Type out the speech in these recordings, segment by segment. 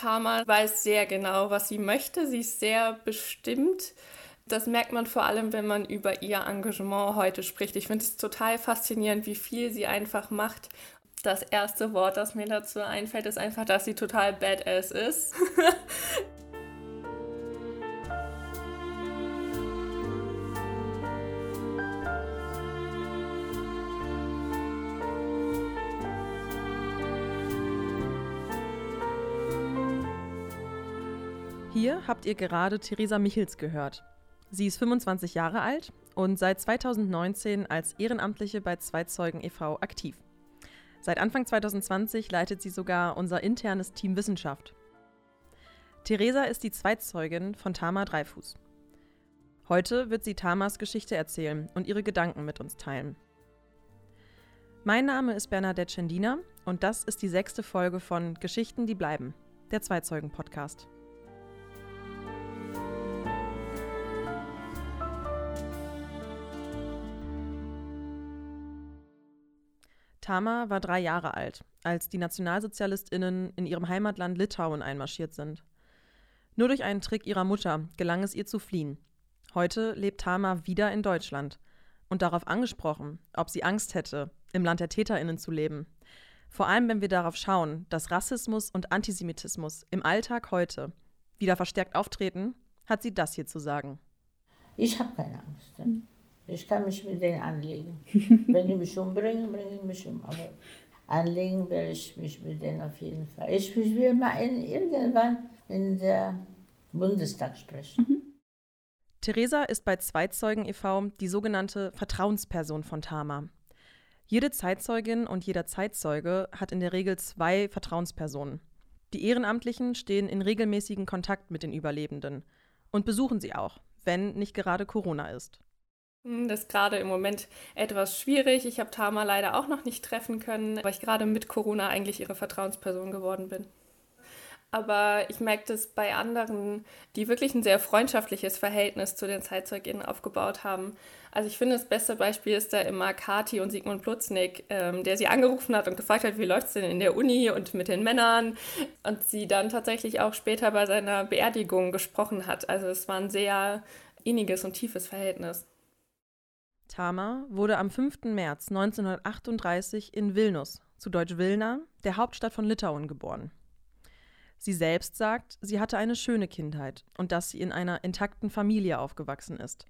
Tama weiß sehr genau, was sie möchte. Sie ist sehr bestimmt. Das merkt man vor allem, wenn man über ihr Engagement heute spricht. Ich finde es total faszinierend, wie viel sie einfach macht. Das erste Wort, das mir dazu einfällt, ist einfach, dass sie total badass ist. Hier habt ihr gerade Theresa Michels gehört. Sie ist 25 Jahre alt und seit 2019 als Ehrenamtliche bei Zweizeugen e.V. aktiv. Seit Anfang 2020 leitet sie sogar unser internes Team Wissenschaft. Theresa ist die Zweitzeugin von Tama Dreifuß. Heute wird sie Tamas Geschichte erzählen und ihre Gedanken mit uns teilen. Mein Name ist Bernadette Schendina und das ist die sechste Folge von Geschichten, die bleiben, der Zweizeugen-Podcast. Tama war drei Jahre alt, als die Nationalsozialistinnen in ihrem Heimatland Litauen einmarschiert sind. Nur durch einen Trick ihrer Mutter gelang es ihr zu fliehen. Heute lebt Tama wieder in Deutschland. Und darauf angesprochen, ob sie Angst hätte, im Land der TäterInnen zu leben. Vor allem, wenn wir darauf schauen, dass Rassismus und Antisemitismus im Alltag heute wieder verstärkt auftreten, hat sie das hier zu sagen. Ich habe keine Angst. Ich kann mich mit denen anlegen. Wenn die mich umbringen, bringen die mich um. Aber anlegen werde ich mich mit denen auf jeden Fall. Ich will mal in, irgendwann in der Bundestag sprechen. Mhm. Theresa ist bei Zweitzeugen e.V. die sogenannte Vertrauensperson von Tama. Jede Zeitzeugin und jeder Zeitzeuge hat in der Regel zwei Vertrauenspersonen. Die Ehrenamtlichen stehen in regelmäßigen Kontakt mit den Überlebenden und besuchen sie auch, wenn nicht gerade Corona ist. Hm, das ist gerade im Moment etwas schwierig. Ich habe Tama leider auch noch nicht treffen können, weil ich gerade mit Corona eigentlich ihre Vertrauensperson geworden bin. Aber ich merke das bei anderen, die wirklich ein sehr freundschaftliches Verhältnis zu den ZeitzeugInnen aufgebaut haben. Also ich finde, das beste Beispiel ist da immer Kati und Sigmund Plutznik, ähm, der sie angerufen hat und gefragt hat, wie läuft es denn in der Uni und mit den Männern. Und sie dann tatsächlich auch später bei seiner Beerdigung gesprochen hat. Also es war ein sehr inniges und tiefes Verhältnis. Tama wurde am 5. März 1938 in Vilnius, zu Deutsch Vilna, der Hauptstadt von Litauen, geboren. Sie selbst sagt, sie hatte eine schöne Kindheit und dass sie in einer intakten Familie aufgewachsen ist,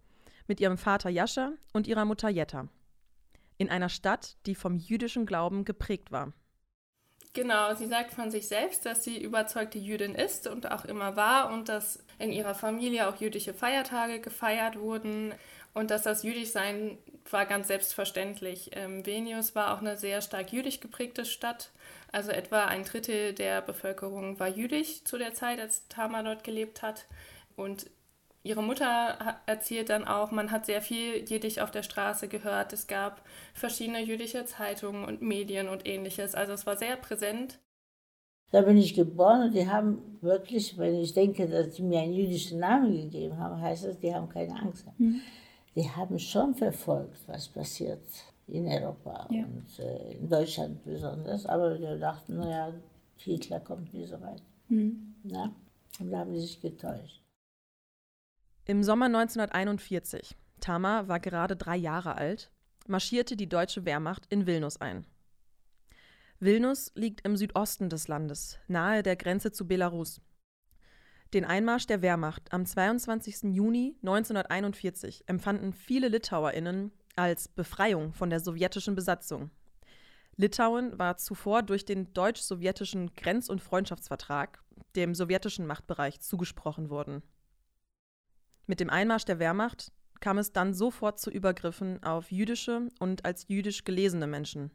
mit ihrem Vater Jascha und ihrer Mutter Jetta. In einer Stadt, die vom jüdischen Glauben geprägt war. Genau, sie sagt von sich selbst, dass sie überzeugte Jüdin ist und auch immer war und dass in ihrer Familie auch jüdische Feiertage gefeiert wurden. Und dass das Jüdischsein war ganz selbstverständlich. Ähm, Vilnius war auch eine sehr stark jüdisch geprägte Stadt. Also etwa ein Drittel der Bevölkerung war jüdisch zu der Zeit, als Tama dort gelebt hat. Und ihre Mutter erzählt dann auch, man hat sehr viel Jiddisch auf der Straße gehört. Es gab verschiedene jüdische Zeitungen und Medien und ähnliches. Also es war sehr präsent. Da bin ich geboren und die haben wirklich, wenn ich denke, dass sie mir einen jüdischen Namen gegeben haben, heißt das, die haben keine Angst. Mhm die haben schon verfolgt, was passiert in Europa ja. und äh, in Deutschland besonders. Aber wir dachten, naja, Hitler kommt nie so weit. Mhm. Na? Und da haben sie sich getäuscht. Im Sommer 1941, Tama war gerade drei Jahre alt, marschierte die deutsche Wehrmacht in Vilnius ein. Vilnius liegt im Südosten des Landes, nahe der Grenze zu Belarus. Den Einmarsch der Wehrmacht am 22. Juni 1941 empfanden viele LitauerInnen als Befreiung von der sowjetischen Besatzung. Litauen war zuvor durch den deutsch-sowjetischen Grenz- und Freundschaftsvertrag dem sowjetischen Machtbereich zugesprochen worden. Mit dem Einmarsch der Wehrmacht kam es dann sofort zu Übergriffen auf jüdische und als jüdisch gelesene Menschen.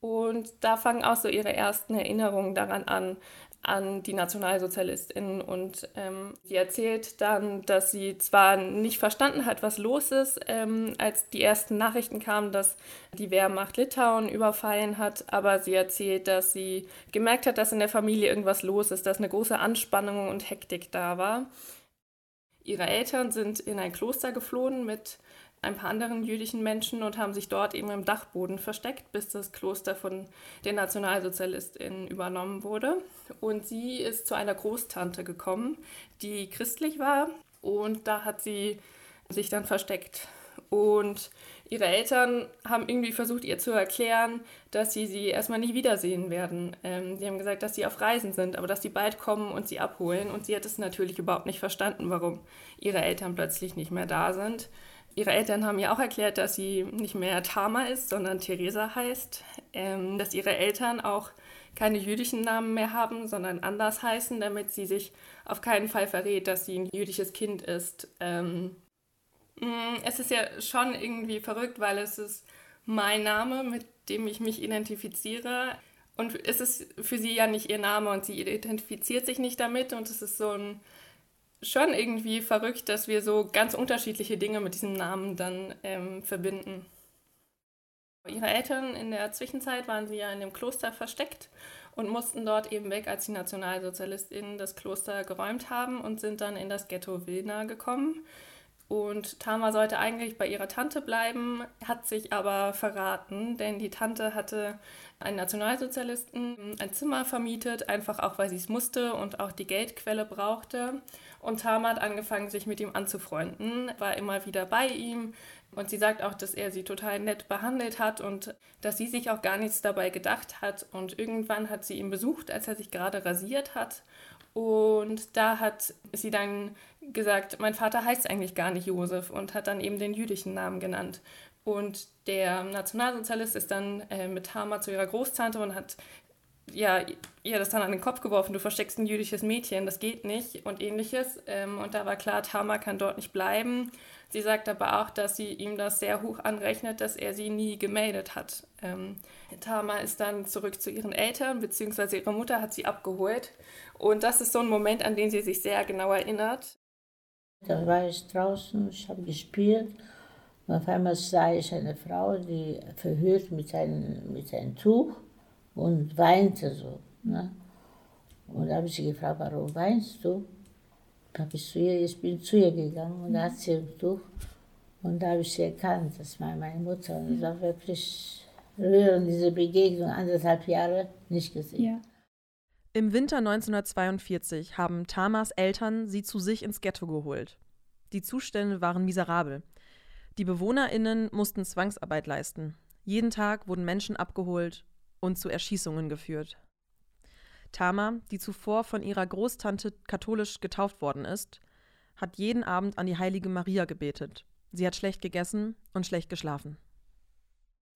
Und da fangen auch so ihre ersten Erinnerungen daran an, an die Nationalsozialistinnen. Und ähm, sie erzählt dann, dass sie zwar nicht verstanden hat, was los ist, ähm, als die ersten Nachrichten kamen, dass die Wehrmacht Litauen überfallen hat, aber sie erzählt, dass sie gemerkt hat, dass in der Familie irgendwas los ist, dass eine große Anspannung und Hektik da war. Ihre Eltern sind in ein Kloster geflohen mit ein paar anderen jüdischen Menschen und haben sich dort eben im Dachboden versteckt, bis das Kloster von den NationalsozialistInnen übernommen wurde. Und sie ist zu einer Großtante gekommen, die christlich war und da hat sie sich dann versteckt. Und ihre Eltern haben irgendwie versucht, ihr zu erklären, dass sie sie erstmal nie wiedersehen werden. Ähm, die haben gesagt, dass sie auf Reisen sind, aber dass sie bald kommen und sie abholen. Und sie hat es natürlich überhaupt nicht verstanden, warum ihre Eltern plötzlich nicht mehr da sind. Ihre Eltern haben ihr auch erklärt, dass sie nicht mehr Tama ist, sondern Theresa heißt. Ähm, dass ihre Eltern auch keine jüdischen Namen mehr haben, sondern anders heißen, damit sie sich auf keinen Fall verrät, dass sie ein jüdisches Kind ist. Ähm, es ist ja schon irgendwie verrückt, weil es ist mein Name, mit dem ich mich identifiziere. Und es ist für sie ja nicht ihr Name und sie identifiziert sich nicht damit. Und es ist so ein schon irgendwie verrückt, dass wir so ganz unterschiedliche Dinge mit diesem Namen dann ähm, verbinden. Ihre Eltern in der Zwischenzeit waren sie ja in dem Kloster versteckt und mussten dort eben weg, als die NationalsozialistInnen das Kloster geräumt haben und sind dann in das Ghetto Wilna gekommen. Und Tama sollte eigentlich bei ihrer Tante bleiben, hat sich aber verraten, denn die Tante hatte einen Nationalsozialisten ein Zimmer vermietet, einfach auch weil sie es musste und auch die Geldquelle brauchte. Und Tama hat angefangen, sich mit ihm anzufreunden, war immer wieder bei ihm. Und sie sagt auch, dass er sie total nett behandelt hat und dass sie sich auch gar nichts dabei gedacht hat. Und irgendwann hat sie ihn besucht, als er sich gerade rasiert hat. Und da hat sie dann gesagt, mein Vater heißt eigentlich gar nicht Josef und hat dann eben den jüdischen Namen genannt. Und der Nationalsozialist ist dann äh, mit Hammer zu ihrer Großtante und hat ja, ihr das dann an den Kopf geworfen, du versteckst ein jüdisches Mädchen, das geht nicht und ähnliches. Ähm, und da war klar, Tama kann dort nicht bleiben. Sie sagt aber auch, dass sie ihm das sehr hoch anrechnet, dass er sie nie gemeldet hat. Ähm, Tama ist dann zurück zu ihren Eltern, beziehungsweise ihre Mutter hat sie abgeholt. Und das ist so ein Moment, an den sie sich sehr genau erinnert. Da war ich draußen, ich habe gespielt und auf einmal sah ich eine Frau, die verhüllt mit einem, mit einem Tuch und weinte so. Ne? Und da habe ich sie gefragt, warum weinst du? Da habe ich zu ihr, ich bin zu ihr gegangen und da hat sie ein Tuch und da habe ich sie erkannt, das war meine Mutter. Und es war wirklich rührend, diese Begegnung, anderthalb Jahre nicht gesehen. Ja. Im Winter 1942 haben Tamas Eltern sie zu sich ins Ghetto geholt. Die Zustände waren miserabel. Die BewohnerInnen mussten Zwangsarbeit leisten. Jeden Tag wurden Menschen abgeholt und zu Erschießungen geführt. Tama, die zuvor von ihrer Großtante katholisch getauft worden ist, hat jeden Abend an die heilige Maria gebetet. Sie hat schlecht gegessen und schlecht geschlafen.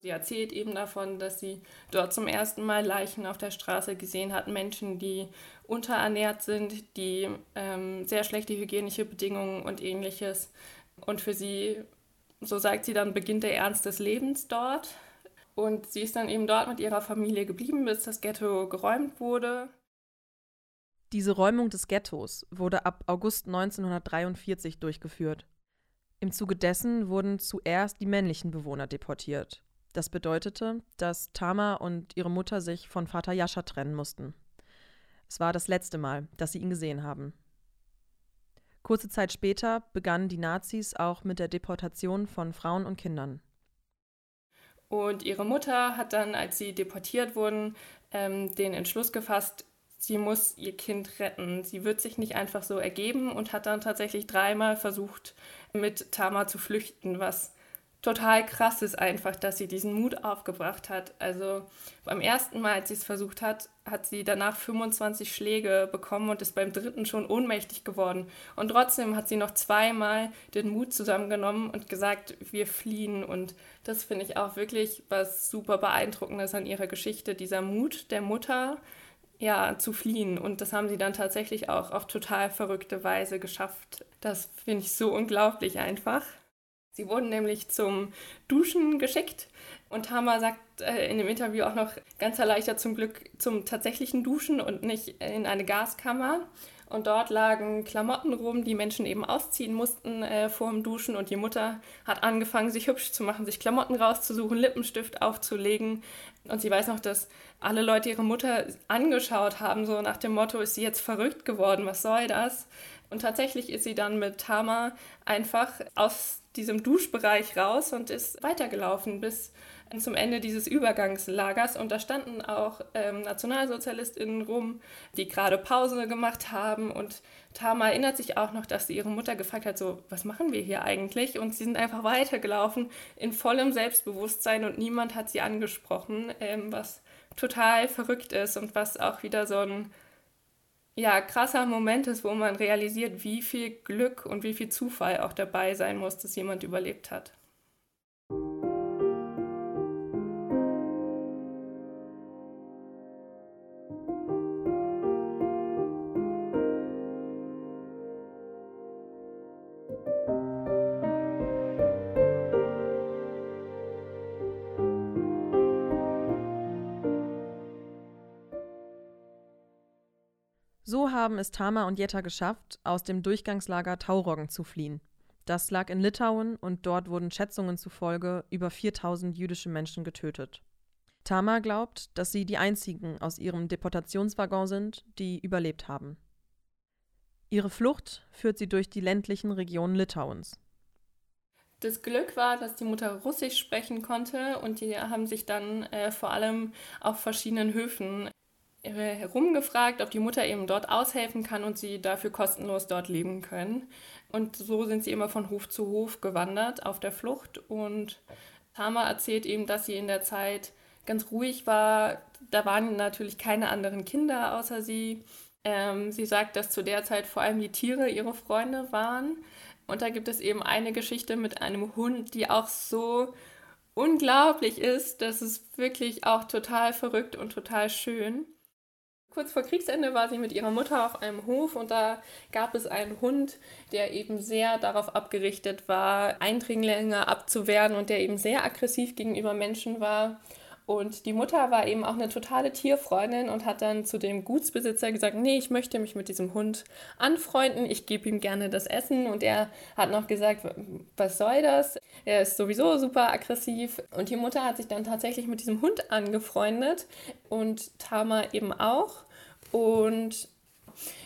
Sie erzählt eben davon, dass sie dort zum ersten Mal Leichen auf der Straße gesehen hat, Menschen, die unterernährt sind, die ähm, sehr schlechte hygienische Bedingungen und ähnliches. Und für sie so sagt sie dann, beginnt der Ernst des Lebens dort. Und sie ist dann eben dort mit ihrer Familie geblieben, bis das Ghetto geräumt wurde. Diese Räumung des Ghettos wurde ab August 1943 durchgeführt. Im Zuge dessen wurden zuerst die männlichen Bewohner deportiert. Das bedeutete, dass Tama und ihre Mutter sich von Vater Jascha trennen mussten. Es war das letzte Mal, dass sie ihn gesehen haben. Kurze Zeit später begannen die Nazis auch mit der Deportation von Frauen und Kindern. Und ihre Mutter hat dann, als sie deportiert wurden, ähm, den Entschluss gefasst, sie muss ihr Kind retten. Sie wird sich nicht einfach so ergeben und hat dann tatsächlich dreimal versucht, mit Tama zu flüchten, was total krass ist einfach, dass sie diesen Mut aufgebracht hat. Also beim ersten Mal, als sie es versucht hat, hat sie danach 25 Schläge bekommen und ist beim dritten schon ohnmächtig geworden. Und trotzdem hat sie noch zweimal den Mut zusammengenommen und gesagt, wir fliehen. Und das finde ich auch wirklich was super beeindruckendes an ihrer Geschichte, dieser Mut der Mutter, ja, zu fliehen. Und das haben sie dann tatsächlich auch auf total verrückte Weise geschafft. Das finde ich so unglaublich einfach. Sie wurden nämlich zum Duschen geschickt und Tama sagt äh, in dem Interview auch noch ganz erleichtert zum Glück zum tatsächlichen Duschen und nicht in eine Gaskammer. Und dort lagen Klamotten rum, die Menschen eben ausziehen mussten äh, vor dem Duschen. Und die Mutter hat angefangen, sich hübsch zu machen, sich Klamotten rauszusuchen, Lippenstift aufzulegen. Und sie weiß noch, dass alle Leute ihre Mutter angeschaut haben, so nach dem Motto, ist sie jetzt verrückt geworden, was soll das? Und tatsächlich ist sie dann mit Tama einfach aus diesem Duschbereich raus und ist weitergelaufen bis zum Ende dieses Übergangslagers. Und da standen auch ähm, NationalsozialistInnen rum, die gerade Pause gemacht haben. Und Tama erinnert sich auch noch, dass sie ihre Mutter gefragt hat, so, was machen wir hier eigentlich? Und sie sind einfach weitergelaufen in vollem Selbstbewusstsein und niemand hat sie angesprochen, ähm, was total verrückt ist und was auch wieder so ein ja, krasser Moment ist, wo man realisiert, wie viel Glück und wie viel Zufall auch dabei sein muss, dass jemand überlebt hat. Haben es Tama und Jetta geschafft, aus dem Durchgangslager Tauroggen zu fliehen. Das lag in Litauen und dort wurden Schätzungen zufolge über 4000 jüdische Menschen getötet. Tama glaubt, dass sie die einzigen aus ihrem Deportationswaggon sind, die überlebt haben. Ihre Flucht führt sie durch die ländlichen Regionen Litauens. Das Glück war, dass die Mutter Russisch sprechen konnte und die haben sich dann äh, vor allem auf verschiedenen Höfen herumgefragt, ob die Mutter eben dort aushelfen kann und sie dafür kostenlos dort leben können. Und so sind sie immer von Hof zu Hof gewandert auf der Flucht. Und Tama erzählt eben, dass sie in der Zeit ganz ruhig war. Da waren natürlich keine anderen Kinder außer sie. Ähm, sie sagt, dass zu der Zeit vor allem die Tiere ihre Freunde waren. Und da gibt es eben eine Geschichte mit einem Hund, die auch so unglaublich ist. Das ist wirklich auch total verrückt und total schön. Kurz vor Kriegsende war sie mit ihrer Mutter auf einem Hof und da gab es einen Hund, der eben sehr darauf abgerichtet war, Eindringlinge abzuwehren und der eben sehr aggressiv gegenüber Menschen war. Und die Mutter war eben auch eine totale Tierfreundin und hat dann zu dem Gutsbesitzer gesagt, nee, ich möchte mich mit diesem Hund anfreunden, ich gebe ihm gerne das Essen. Und er hat noch gesagt, was soll das? Er ist sowieso super aggressiv. Und die Mutter hat sich dann tatsächlich mit diesem Hund angefreundet und Tama eben auch. Und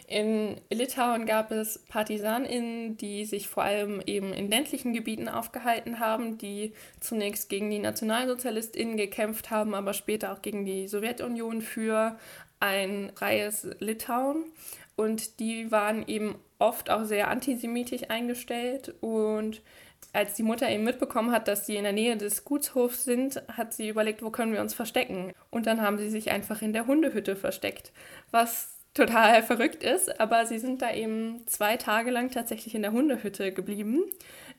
in Litauen gab es PartisanInnen, die sich vor allem eben in ländlichen Gebieten aufgehalten haben, die zunächst gegen die NationalsozialistInnen gekämpft haben, aber später auch gegen die Sowjetunion für ein freies Litauen. Und die waren eben oft auch sehr antisemitisch eingestellt und als die Mutter eben mitbekommen hat, dass sie in der Nähe des Gutshofs sind, hat sie überlegt, wo können wir uns verstecken. Und dann haben sie sich einfach in der Hundehütte versteckt, was total verrückt ist, aber sie sind da eben zwei Tage lang tatsächlich in der Hundehütte geblieben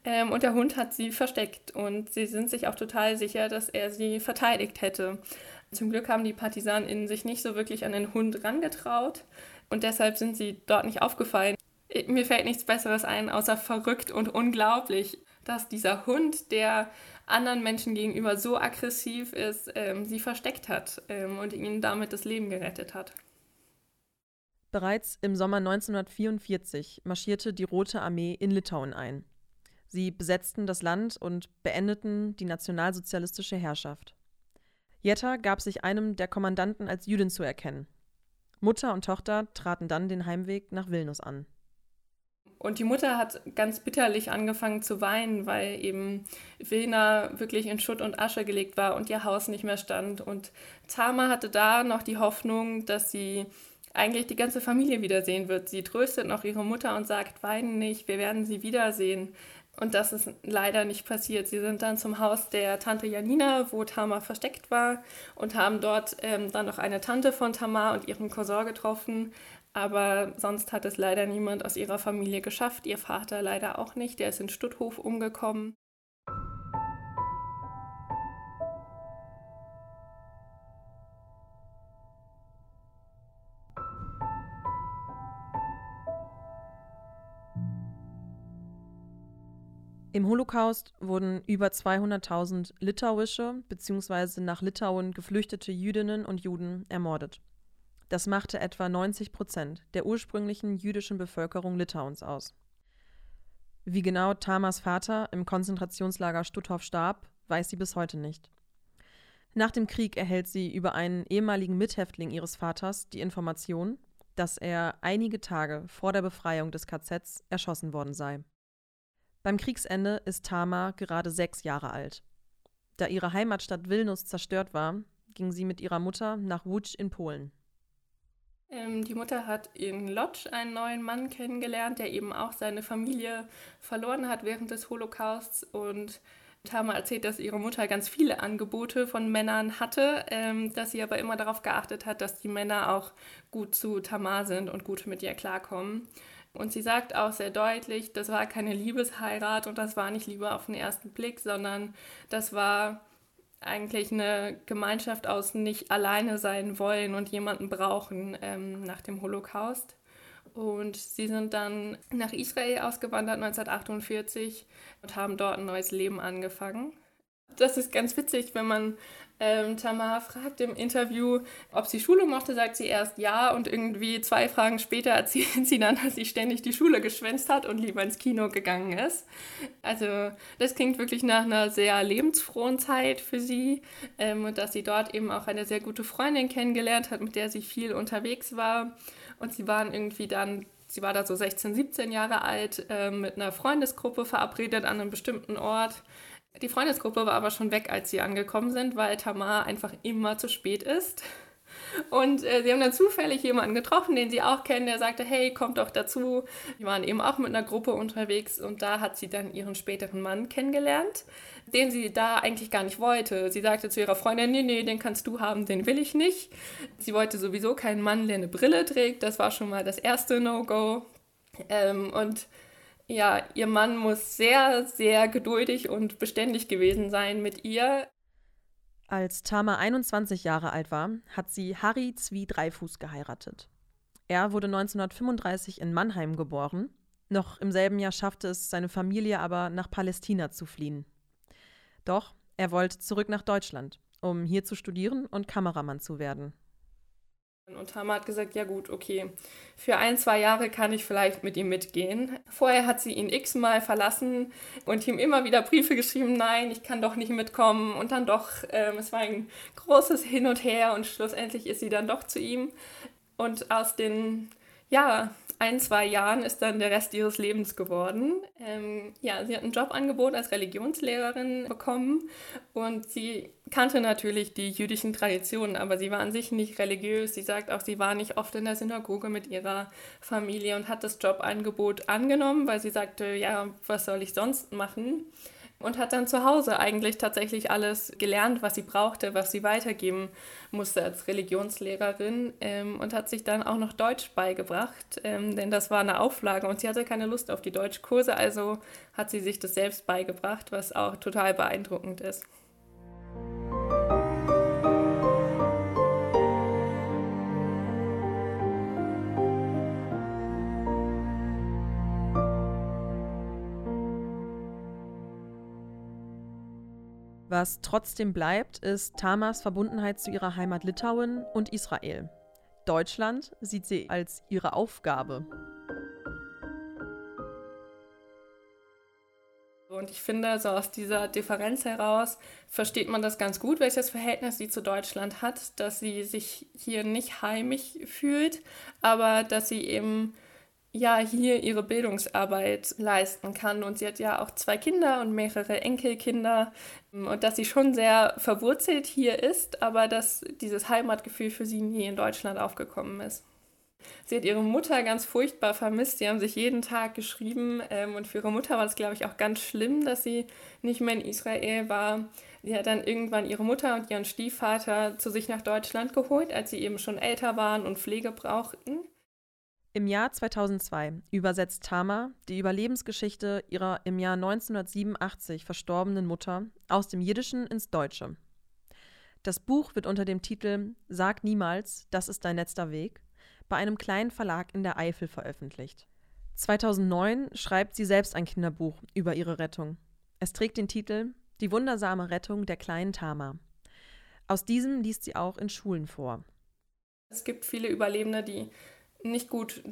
ähm, und der Hund hat sie versteckt und sie sind sich auch total sicher, dass er sie verteidigt hätte. Zum Glück haben die PartisanInnen sich nicht so wirklich an den Hund rangetraut und deshalb sind sie dort nicht aufgefallen. Mir fällt nichts Besseres ein, außer verrückt und unglaublich, dass dieser Hund, der anderen Menschen gegenüber so aggressiv ist, ähm, sie versteckt hat ähm, und ihnen damit das Leben gerettet hat. Bereits im Sommer 1944 marschierte die Rote Armee in Litauen ein. Sie besetzten das Land und beendeten die nationalsozialistische Herrschaft. Jetta gab sich einem der Kommandanten als Jüdin zu erkennen. Mutter und Tochter traten dann den Heimweg nach Vilnius an. Und die Mutter hat ganz bitterlich angefangen zu weinen, weil eben Vilna wirklich in Schutt und Asche gelegt war und ihr Haus nicht mehr stand. Und Tama hatte da noch die Hoffnung, dass sie eigentlich die ganze Familie wiedersehen wird. Sie tröstet noch ihre Mutter und sagt, weinen nicht, wir werden sie wiedersehen. Und das ist leider nicht passiert. Sie sind dann zum Haus der Tante Janina, wo Tamar versteckt war, und haben dort ähm, dann noch eine Tante von Tamar und ihren Cousin getroffen. Aber sonst hat es leider niemand aus ihrer Familie geschafft. Ihr Vater leider auch nicht. Der ist in Stutthof umgekommen. Im Holocaust wurden über 200.000 litauische bzw. nach Litauen geflüchtete Jüdinnen und Juden ermordet. Das machte etwa 90 Prozent der ursprünglichen jüdischen Bevölkerung Litauens aus. Wie genau Tamas Vater im Konzentrationslager Stutthof starb, weiß sie bis heute nicht. Nach dem Krieg erhält sie über einen ehemaligen Mithäftling ihres Vaters die Information, dass er einige Tage vor der Befreiung des KZs erschossen worden sei. Beim Kriegsende ist Tama gerade sechs Jahre alt. Da ihre Heimatstadt Vilnius zerstört war, ging sie mit ihrer Mutter nach Łódź in Polen. Ähm, die Mutter hat in Lodz einen neuen Mann kennengelernt, der eben auch seine Familie verloren hat während des Holocausts. Und Tama erzählt, dass ihre Mutter ganz viele Angebote von Männern hatte, ähm, dass sie aber immer darauf geachtet hat, dass die Männer auch gut zu Tamar sind und gut mit ihr klarkommen. Und sie sagt auch sehr deutlich, das war keine Liebesheirat und das war nicht Liebe auf den ersten Blick, sondern das war eigentlich eine Gemeinschaft aus nicht alleine sein wollen und jemanden brauchen ähm, nach dem Holocaust. Und sie sind dann nach Israel ausgewandert 1948 und haben dort ein neues Leben angefangen. Das ist ganz witzig, wenn man ähm, Tamar fragt im Interview, ob sie Schule mochte, sagt sie erst ja und irgendwie zwei Fragen später erzählt sie dann, dass sie ständig die Schule geschwänzt hat und lieber ins Kino gegangen ist. Also das klingt wirklich nach einer sehr lebensfrohen Zeit für sie ähm, und dass sie dort eben auch eine sehr gute Freundin kennengelernt hat, mit der sie viel unterwegs war und sie waren irgendwie dann sie war da so 16, 17 Jahre alt, äh, mit einer Freundesgruppe verabredet an einem bestimmten Ort. Die Freundesgruppe war aber schon weg, als sie angekommen sind, weil Tamar einfach immer zu spät ist. Und äh, sie haben dann zufällig jemanden getroffen, den sie auch kennen, der sagte, hey, kommt doch dazu. Die waren eben auch mit einer Gruppe unterwegs und da hat sie dann ihren späteren Mann kennengelernt, den sie da eigentlich gar nicht wollte. Sie sagte zu ihrer Freundin, nee, nee, den kannst du haben, den will ich nicht. Sie wollte sowieso keinen Mann, der eine Brille trägt. Das war schon mal das erste No-Go. Ähm, und ja, ihr Mann muss sehr, sehr geduldig und beständig gewesen sein mit ihr. Als Tama 21 Jahre alt war, hat sie Harry Zwie Dreifuß geheiratet. Er wurde 1935 in Mannheim geboren. Noch im selben Jahr schaffte es seine Familie aber nach Palästina zu fliehen. Doch er wollte zurück nach Deutschland, um hier zu studieren und Kameramann zu werden. Und Tama hat gesagt, ja gut, okay, für ein, zwei Jahre kann ich vielleicht mit ihm mitgehen. Vorher hat sie ihn x-mal verlassen und ihm immer wieder Briefe geschrieben, nein, ich kann doch nicht mitkommen. Und dann doch, ähm, es war ein großes Hin und Her und schlussendlich ist sie dann doch zu ihm. Und aus den, ja, ein, zwei Jahren ist dann der Rest ihres Lebens geworden. Ähm, ja, sie hat ein Jobangebot als Religionslehrerin bekommen und sie kannte natürlich die jüdischen Traditionen, aber sie war an sich nicht religiös. Sie sagt auch, sie war nicht oft in der Synagoge mit ihrer Familie und hat das Jobangebot angenommen, weil sie sagte, ja, was soll ich sonst machen? Und hat dann zu Hause eigentlich tatsächlich alles gelernt, was sie brauchte, was sie weitergeben musste als Religionslehrerin ähm, und hat sich dann auch noch Deutsch beigebracht, ähm, denn das war eine Auflage und sie hatte keine Lust auf die Deutschkurse, also hat sie sich das selbst beigebracht, was auch total beeindruckend ist. Was trotzdem bleibt, ist Tamas Verbundenheit zu ihrer Heimat Litauen und Israel. Deutschland sieht sie als ihre Aufgabe. Und ich finde, so aus dieser Differenz heraus versteht man das ganz gut, welches Verhältnis sie zu Deutschland hat, dass sie sich hier nicht heimisch fühlt, aber dass sie eben ja hier ihre Bildungsarbeit leisten kann. Und sie hat ja auch zwei Kinder und mehrere Enkelkinder. Und dass sie schon sehr verwurzelt hier ist, aber dass dieses Heimatgefühl für sie nie in Deutschland aufgekommen ist. Sie hat ihre Mutter ganz furchtbar vermisst. Sie haben sich jeden Tag geschrieben. Ähm, und für ihre Mutter war es, glaube ich, auch ganz schlimm, dass sie nicht mehr in Israel war. Sie hat dann irgendwann ihre Mutter und ihren Stiefvater zu sich nach Deutschland geholt, als sie eben schon älter waren und Pflege brauchten. Im Jahr 2002 übersetzt Tama die Überlebensgeschichte ihrer im Jahr 1987 verstorbenen Mutter aus dem Jiddischen ins Deutsche. Das Buch wird unter dem Titel Sag niemals, das ist dein letzter Weg bei einem kleinen Verlag in der Eifel veröffentlicht. 2009 schreibt sie selbst ein Kinderbuch über ihre Rettung. Es trägt den Titel Die wundersame Rettung der kleinen Tama. Aus diesem liest sie auch in Schulen vor. Es gibt viele Überlebende, die nicht gut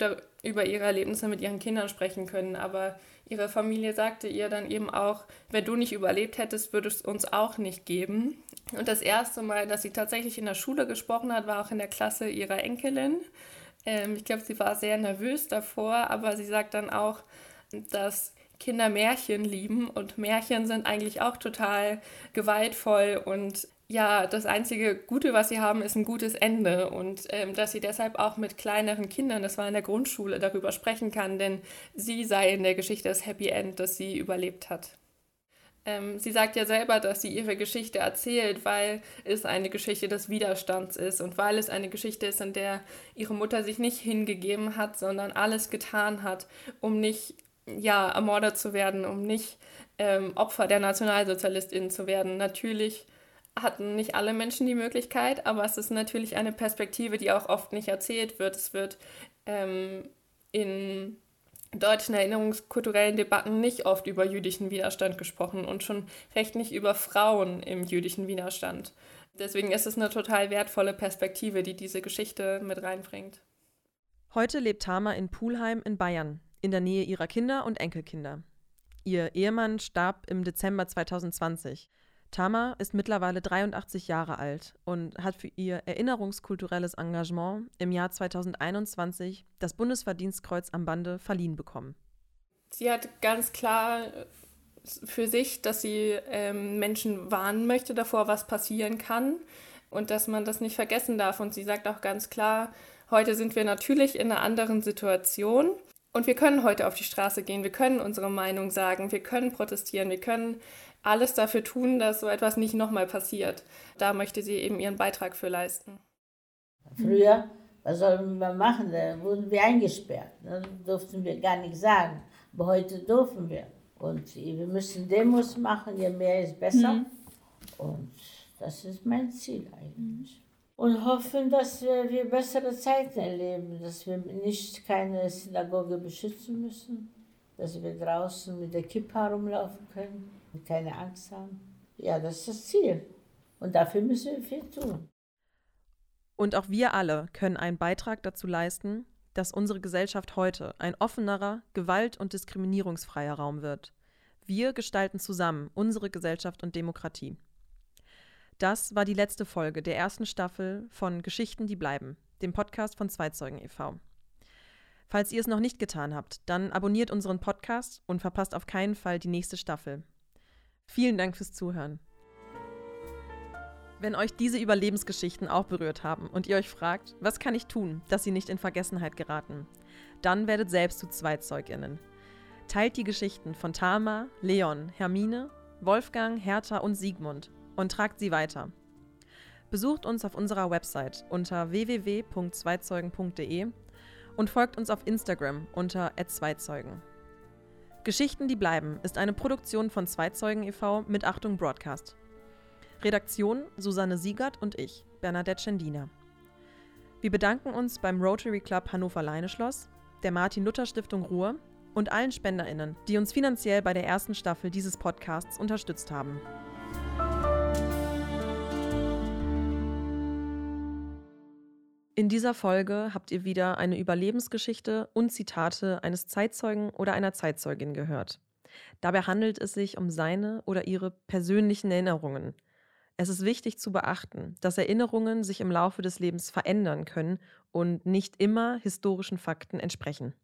über ihre Erlebnisse mit ihren Kindern sprechen können. Aber ihre Familie sagte ihr dann eben auch, wenn du nicht überlebt hättest, würde es uns auch nicht geben. Und das erste Mal, dass sie tatsächlich in der Schule gesprochen hat, war auch in der Klasse ihrer Enkelin. Ähm, ich glaube, sie war sehr nervös davor, aber sie sagt dann auch, dass Kinder Märchen lieben und Märchen sind eigentlich auch total gewaltvoll und ja, das einzige Gute, was sie haben, ist ein gutes Ende und ähm, dass sie deshalb auch mit kleineren Kindern, das war in der Grundschule, darüber sprechen kann, denn sie sei in der Geschichte das Happy End, das sie überlebt hat. Ähm, sie sagt ja selber, dass sie ihre Geschichte erzählt, weil es eine Geschichte des Widerstands ist und weil es eine Geschichte ist, in der ihre Mutter sich nicht hingegeben hat, sondern alles getan hat, um nicht ja, ermordet zu werden, um nicht ähm, Opfer der NationalsozialistInnen zu werden. Natürlich hatten nicht alle Menschen die Möglichkeit, aber es ist natürlich eine Perspektive, die auch oft nicht erzählt wird. Es wird ähm, in deutschen erinnerungskulturellen Debatten nicht oft über jüdischen Widerstand gesprochen und schon recht nicht über Frauen im jüdischen Widerstand. Deswegen ist es eine total wertvolle Perspektive, die diese Geschichte mit reinbringt. Heute lebt Tama in Pulheim in Bayern, in der Nähe ihrer Kinder und Enkelkinder. Ihr Ehemann starb im Dezember 2020. Tama ist mittlerweile 83 Jahre alt und hat für ihr erinnerungskulturelles Engagement im Jahr 2021 das Bundesverdienstkreuz am Bande verliehen bekommen. Sie hat ganz klar für sich, dass sie ähm, Menschen warnen möchte davor, was passieren kann und dass man das nicht vergessen darf. Und sie sagt auch ganz klar, heute sind wir natürlich in einer anderen Situation. Und wir können heute auf die Straße gehen, wir können unsere Meinung sagen, wir können protestieren, wir können alles dafür tun, dass so etwas nicht nochmal passiert. Da möchte sie eben ihren Beitrag für leisten. Früher, was sollen wir machen? Da wurden wir eingesperrt. Da durften wir gar nichts sagen. Aber heute dürfen wir. Und wir müssen Demos machen, je mehr ist besser. Mhm. Und das ist mein Ziel eigentlich. Und hoffen, dass wir, wir bessere Zeiten erleben, dass wir nicht keine Synagoge beschützen müssen, dass wir draußen mit der Kippa rumlaufen können und keine Angst haben. Ja, das ist das Ziel. Und dafür müssen wir viel tun. Und auch wir alle können einen Beitrag dazu leisten, dass unsere Gesellschaft heute ein offenerer, gewalt- und diskriminierungsfreier Raum wird. Wir gestalten zusammen unsere Gesellschaft und Demokratie. Das war die letzte Folge der ersten Staffel von Geschichten, die bleiben, dem Podcast von Zweizeugen e.V. Falls ihr es noch nicht getan habt, dann abonniert unseren Podcast und verpasst auf keinen Fall die nächste Staffel. Vielen Dank fürs Zuhören. Wenn euch diese Überlebensgeschichten auch berührt haben und ihr euch fragt, was kann ich tun, dass sie nicht in Vergessenheit geraten, dann werdet selbst zu ZweizeugInnen. Teilt die Geschichten von Tama, Leon, Hermine, Wolfgang, Hertha und Siegmund und tragt sie weiter. Besucht uns auf unserer Website unter www.zweizeugen.de und folgt uns auf Instagram unter @zweizeugen. Geschichten, die bleiben, ist eine Produktion von Zweizeugen e.V. mit Achtung Broadcast. Redaktion Susanne Siegert und ich, Bernadette Schendina. Wir bedanken uns beim Rotary Club Hannover Leineschloss, der Martin-Luther-Stiftung Ruhr und allen SpenderInnen, die uns finanziell bei der ersten Staffel dieses Podcasts unterstützt haben. In dieser Folge habt ihr wieder eine Überlebensgeschichte und Zitate eines Zeitzeugen oder einer Zeitzeugin gehört. Dabei handelt es sich um seine oder ihre persönlichen Erinnerungen. Es ist wichtig zu beachten, dass Erinnerungen sich im Laufe des Lebens verändern können und nicht immer historischen Fakten entsprechen.